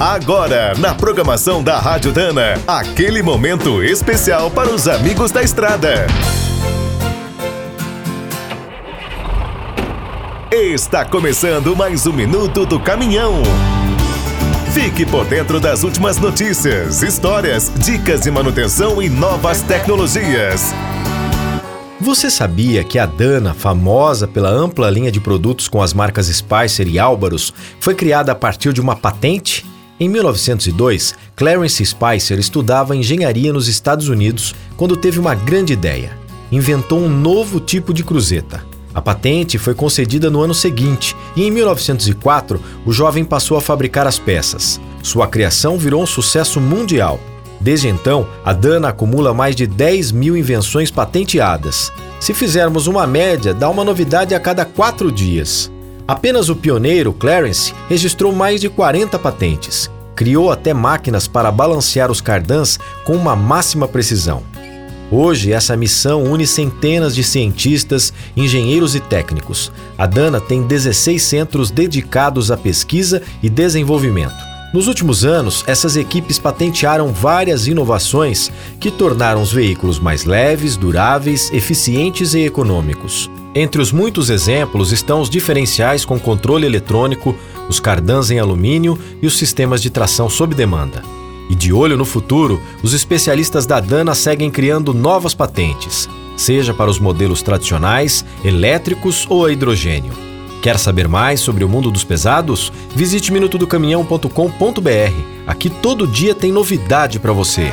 Agora, na programação da Rádio Dana, aquele momento especial para os amigos da estrada. Está começando mais um minuto do caminhão. Fique por dentro das últimas notícias, histórias, dicas de manutenção e novas tecnologias. Você sabia que a Dana, famosa pela ampla linha de produtos com as marcas Spicer e Álvaros, foi criada a partir de uma patente? Em 1902, Clarence Spicer estudava engenharia nos Estados Unidos quando teve uma grande ideia. Inventou um novo tipo de cruzeta. A patente foi concedida no ano seguinte e, em 1904, o jovem passou a fabricar as peças. Sua criação virou um sucesso mundial. Desde então, a Dana acumula mais de 10 mil invenções patenteadas. Se fizermos uma média, dá uma novidade a cada quatro dias. Apenas o pioneiro, Clarence, registrou mais de 40 patentes. Criou até máquinas para balancear os cardãs com uma máxima precisão. Hoje, essa missão une centenas de cientistas, engenheiros e técnicos. A Dana tem 16 centros dedicados à pesquisa e desenvolvimento. Nos últimos anos, essas equipes patentearam várias inovações que tornaram os veículos mais leves, duráveis, eficientes e econômicos. Entre os muitos exemplos estão os diferenciais com controle eletrônico, os cardãs em alumínio e os sistemas de tração sob demanda. E de olho no futuro, os especialistas da Dana seguem criando novas patentes, seja para os modelos tradicionais, elétricos ou a hidrogênio. Quer saber mais sobre o mundo dos pesados? Visite minutodocaminhão.com.br. Aqui todo dia tem novidade para você.